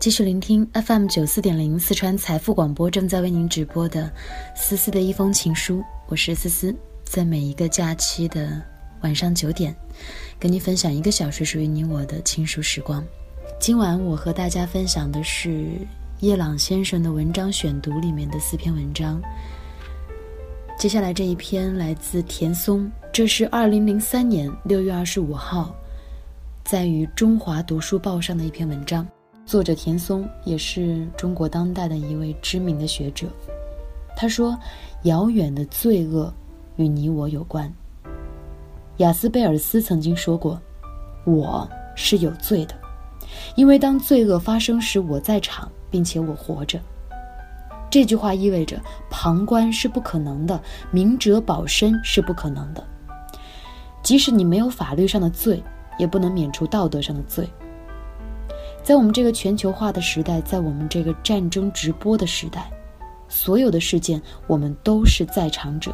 继续聆听 FM 九四点零四川财富广播正在为您直播的思思的一封情书。我是思思，在每一个假期的晚上九点，跟你分享一个小时属于你我的情书时光。今晚我和大家分享的是叶朗先生的文章选读里面的四篇文章。接下来这一篇来自田松，这是二零零三年六月二十五号，在于中华读书报上的一篇文章。作者田松也是中国当代的一位知名的学者。他说：“遥远的罪恶与你我有关。”雅斯贝尔斯曾经说过：“我是有罪的，因为当罪恶发生时，我在场，并且我活着。”这句话意味着旁观是不可能的，明哲保身是不可能的。即使你没有法律上的罪，也不能免除道德上的罪。在我们这个全球化的时代，在我们这个战争直播的时代，所有的事件我们都是在场者，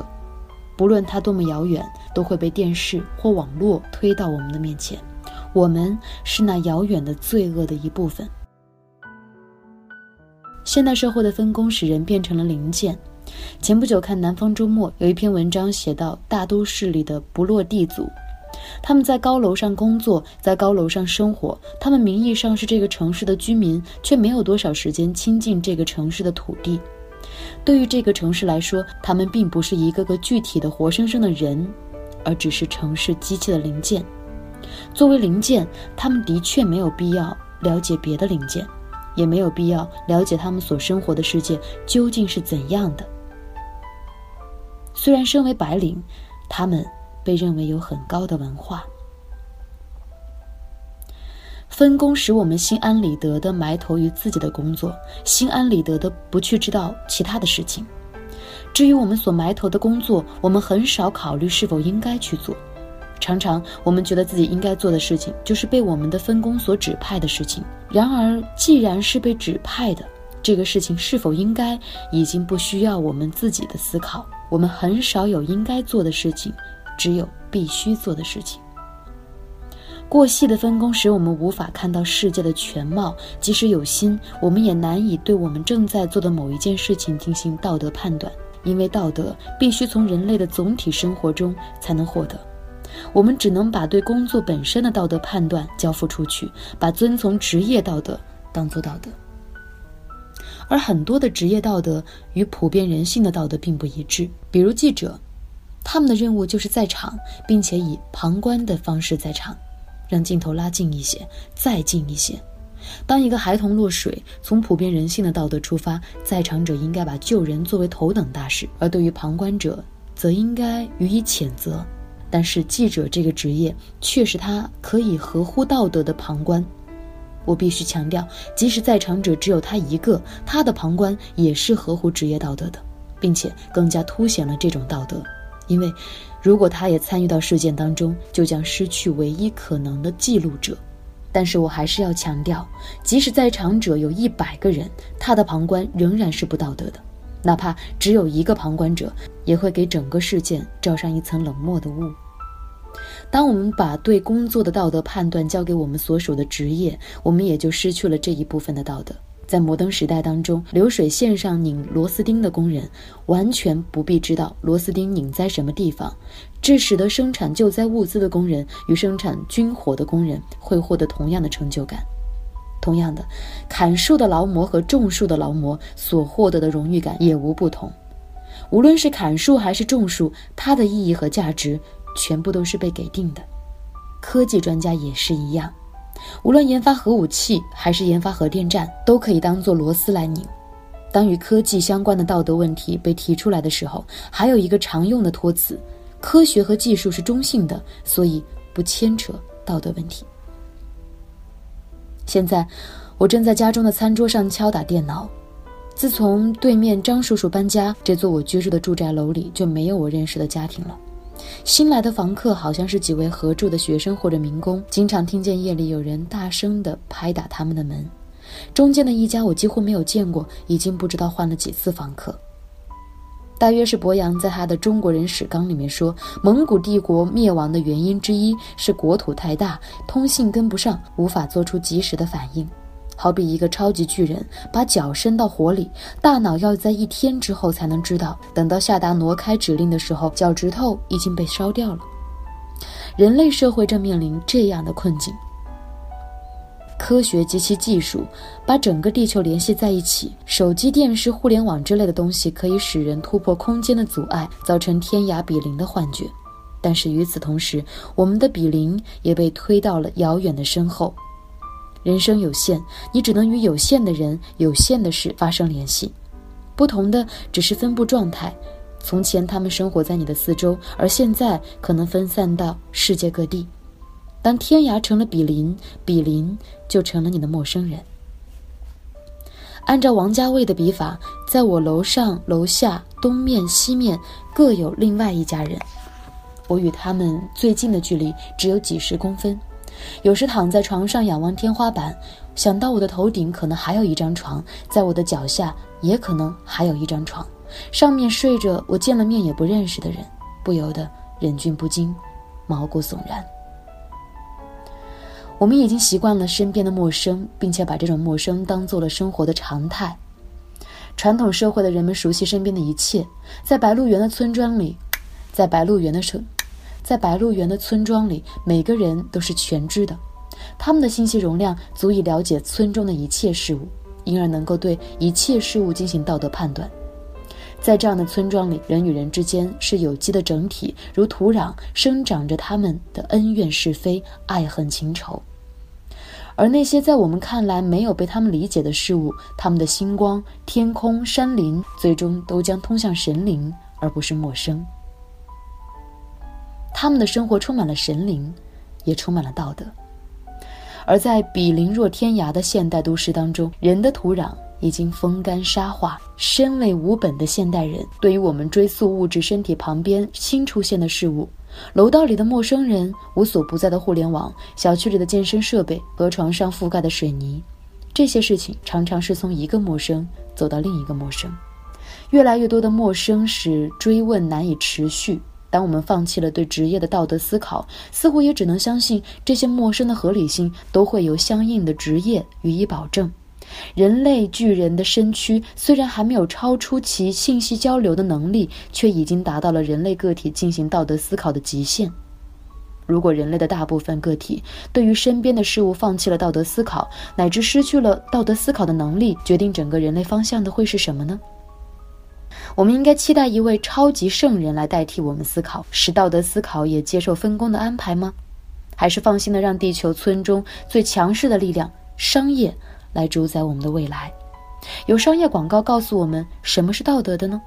不论它多么遥远，都会被电视或网络推到我们的面前。我们是那遥远的罪恶的一部分。现代社会的分工使人变成了零件。前不久看《南方周末》有一篇文章写到大都市里的不落地族。他们在高楼上工作，在高楼上生活。他们名义上是这个城市的居民，却没有多少时间亲近这个城市的土地。对于这个城市来说，他们并不是一个个具体的活生生的人，而只是城市机器的零件。作为零件，他们的确没有必要了解别的零件，也没有必要了解他们所生活的世界究竟是怎样的。虽然身为白领，他们。被认为有很高的文化，分工使我们心安理得的埋头于自己的工作，心安理得的不去知道其他的事情。至于我们所埋头的工作，我们很少考虑是否应该去做。常常我们觉得自己应该做的事情，就是被我们的分工所指派的事情。然而，既然是被指派的，这个事情是否应该，已经不需要我们自己的思考。我们很少有应该做的事情。只有必须做的事情。过细的分工使我们无法看到世界的全貌，即使有心，我们也难以对我们正在做的某一件事情进行道德判断，因为道德必须从人类的总体生活中才能获得。我们只能把对工作本身的道德判断交付出去，把遵从职业道德当做道德。而很多的职业道德与普遍人性的道德并不一致，比如记者。他们的任务就是在场，并且以旁观的方式在场，让镜头拉近一些，再近一些。当一个孩童落水，从普遍人性的道德出发，在场者应该把救人作为头等大事，而对于旁观者，则应该予以谴责。但是记者这个职业却是他可以合乎道德的旁观。我必须强调，即使在场者只有他一个，他的旁观也是合乎职业道德的，并且更加凸显了这种道德。因为，如果他也参与到事件当中，就将失去唯一可能的记录者。但是我还是要强调，即使在场者有一百个人，他的旁观仍然是不道德的。哪怕只有一个旁观者，也会给整个事件罩上一层冷漠的雾。当我们把对工作的道德判断交给我们所属的职业，我们也就失去了这一部分的道德。在摩登时代当中，流水线上拧螺丝钉的工人，完全不必知道螺丝钉拧在什么地方，这使得生产救灾物资的工人与生产军火的工人会获得同样的成就感。同样的，砍树的劳模和种树的劳模所获得的荣誉感也无不同。无论是砍树还是种树，它的意义和价值全部都是被给定的。科技专家也是一样。无论研发核武器还是研发核电站，都可以当做螺丝来拧。当与科技相关的道德问题被提出来的时候，还有一个常用的托词：科学和技术是中性的，所以不牵扯道德问题。现在，我正在家中的餐桌上敲打电脑。自从对面张叔叔搬家，这座我居住的住宅楼里就没有我认识的家庭了。新来的房客好像是几位合住的学生或者民工，经常听见夜里有人大声地拍打他们的门。中间的一家我几乎没有见过，已经不知道换了几次房客。大约是博洋在他的《中国人史纲》里面说，蒙古帝国灭亡的原因之一是国土太大，通信跟不上，无法做出及时的反应。好比一个超级巨人把脚伸到火里，大脑要在一天之后才能知道，等到下达挪开指令的时候，脚趾头已经被烧掉了。人类社会正面临这样的困境。科学及其技术把整个地球联系在一起，手机、电视、互联网之类的东西可以使人突破空间的阻碍，造成天涯比邻的幻觉。但是与此同时，我们的比邻也被推到了遥远的身后。人生有限，你只能与有限的人、有限的事发生联系。不同的只是分布状态。从前他们生活在你的四周，而现在可能分散到世界各地。当天涯成了比邻，比邻就成了你的陌生人。按照王家卫的笔法，在我楼上、楼下、东面、西面各有另外一家人。我与他们最近的距离只有几十公分。有时躺在床上仰望天花板，想到我的头顶可能还有一张床，在我的脚下也可能还有一张床，上面睡着我见了面也不认识的人，不由得忍俊不禁，毛骨悚然。我们已经习惯了身边的陌生，并且把这种陌生当做了生活的常态。传统社会的人们熟悉身边的一切，在白鹿原的村庄里，在白鹿原的城。在白鹿原的村庄里，每个人都是全知的，他们的信息容量足以了解村中的一切事物，因而能够对一切事物进行道德判断。在这样的村庄里，人与人之间是有机的整体，如土壤生长着他们的恩怨是非、爱恨情仇。而那些在我们看来没有被他们理解的事物，他们的星光、天空、山林，最终都将通向神灵，而不是陌生。他们的生活充满了神灵，也充满了道德。而在比邻若天涯的现代都市当中，人的土壤已经风干沙化。身为无本的现代人，对于我们追溯物质身体旁边新出现的事物，楼道里的陌生人，无所不在的互联网，小区里的健身设备和床上覆盖的水泥，这些事情常常是从一个陌生走到另一个陌生。越来越多的陌生使追问难以持续。当我们放弃了对职业的道德思考，似乎也只能相信这些陌生的合理性都会由相应的职业予以保证。人类巨人的身躯虽然还没有超出其信息交流的能力，却已经达到了人类个体进行道德思考的极限。如果人类的大部分个体对于身边的事物放弃了道德思考，乃至失去了道德思考的能力，决定整个人类方向的会是什么呢？我们应该期待一位超级圣人来代替我们思考，使道德思考也接受分工的安排吗？还是放心的让地球村中最强势的力量——商业来主宰我们的未来？有商业广告告诉我们什么是道德的呢？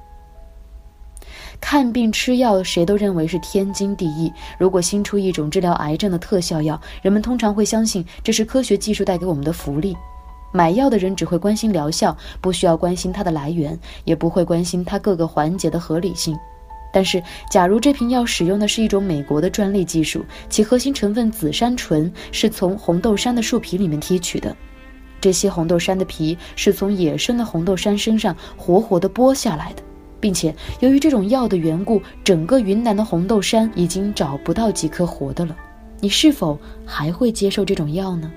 看病吃药，谁都认为是天经地义。如果新出一种治疗癌症的特效药，人们通常会相信这是科学技术带给我们的福利。买药的人只会关心疗效，不需要关心它的来源，也不会关心它各个环节的合理性。但是，假如这瓶药使用的是一种美国的专利技术，其核心成分紫杉醇是从红豆杉的树皮里面提取的，这些红豆杉的皮是从野生的红豆杉身上活活的剥下来的，并且由于这种药的缘故，整个云南的红豆杉已经找不到几颗活的了。你是否还会接受这种药呢？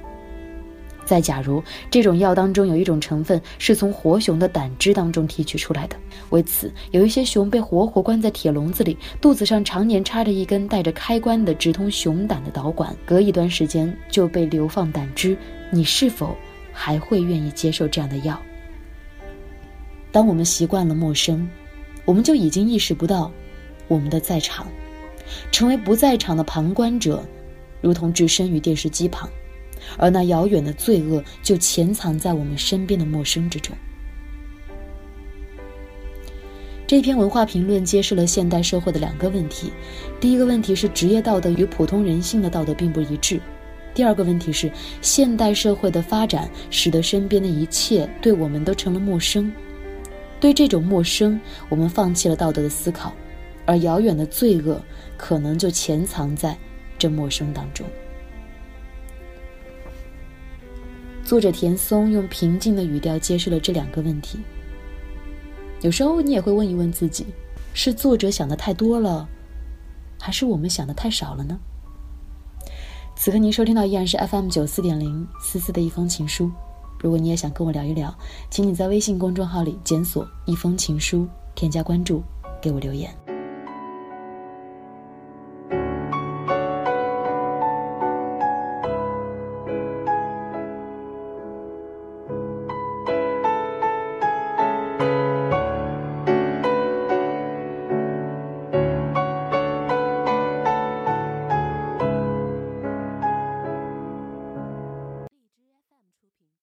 再假如这种药当中有一种成分是从活熊的胆汁当中提取出来的，为此有一些熊被活活关在铁笼子里，肚子上常年插着一根带着开关的直通熊胆的导管，隔一段时间就被流放胆汁，你是否还会愿意接受这样的药？当我们习惯了陌生，我们就已经意识不到我们的在场，成为不在场的旁观者，如同置身于电视机旁。而那遥远的罪恶就潜藏在我们身边的陌生之中。这篇文化评论揭示了现代社会的两个问题：第一个问题是职业道德与普通人性的道德并不一致；第二个问题是现代社会的发展使得身边的一切对我们都成了陌生。对这种陌生，我们放弃了道德的思考，而遥远的罪恶可能就潜藏在这陌生当中。作者田松用平静的语调揭示了这两个问题。有时候你也会问一问自己：是作者想的太多了，还是我们想的太少了呢？此刻您收听到依然是 FM 九四点零思思的一封情书。如果你也想跟我聊一聊，请你在微信公众号里检索“一封情书”，添加关注，给我留言。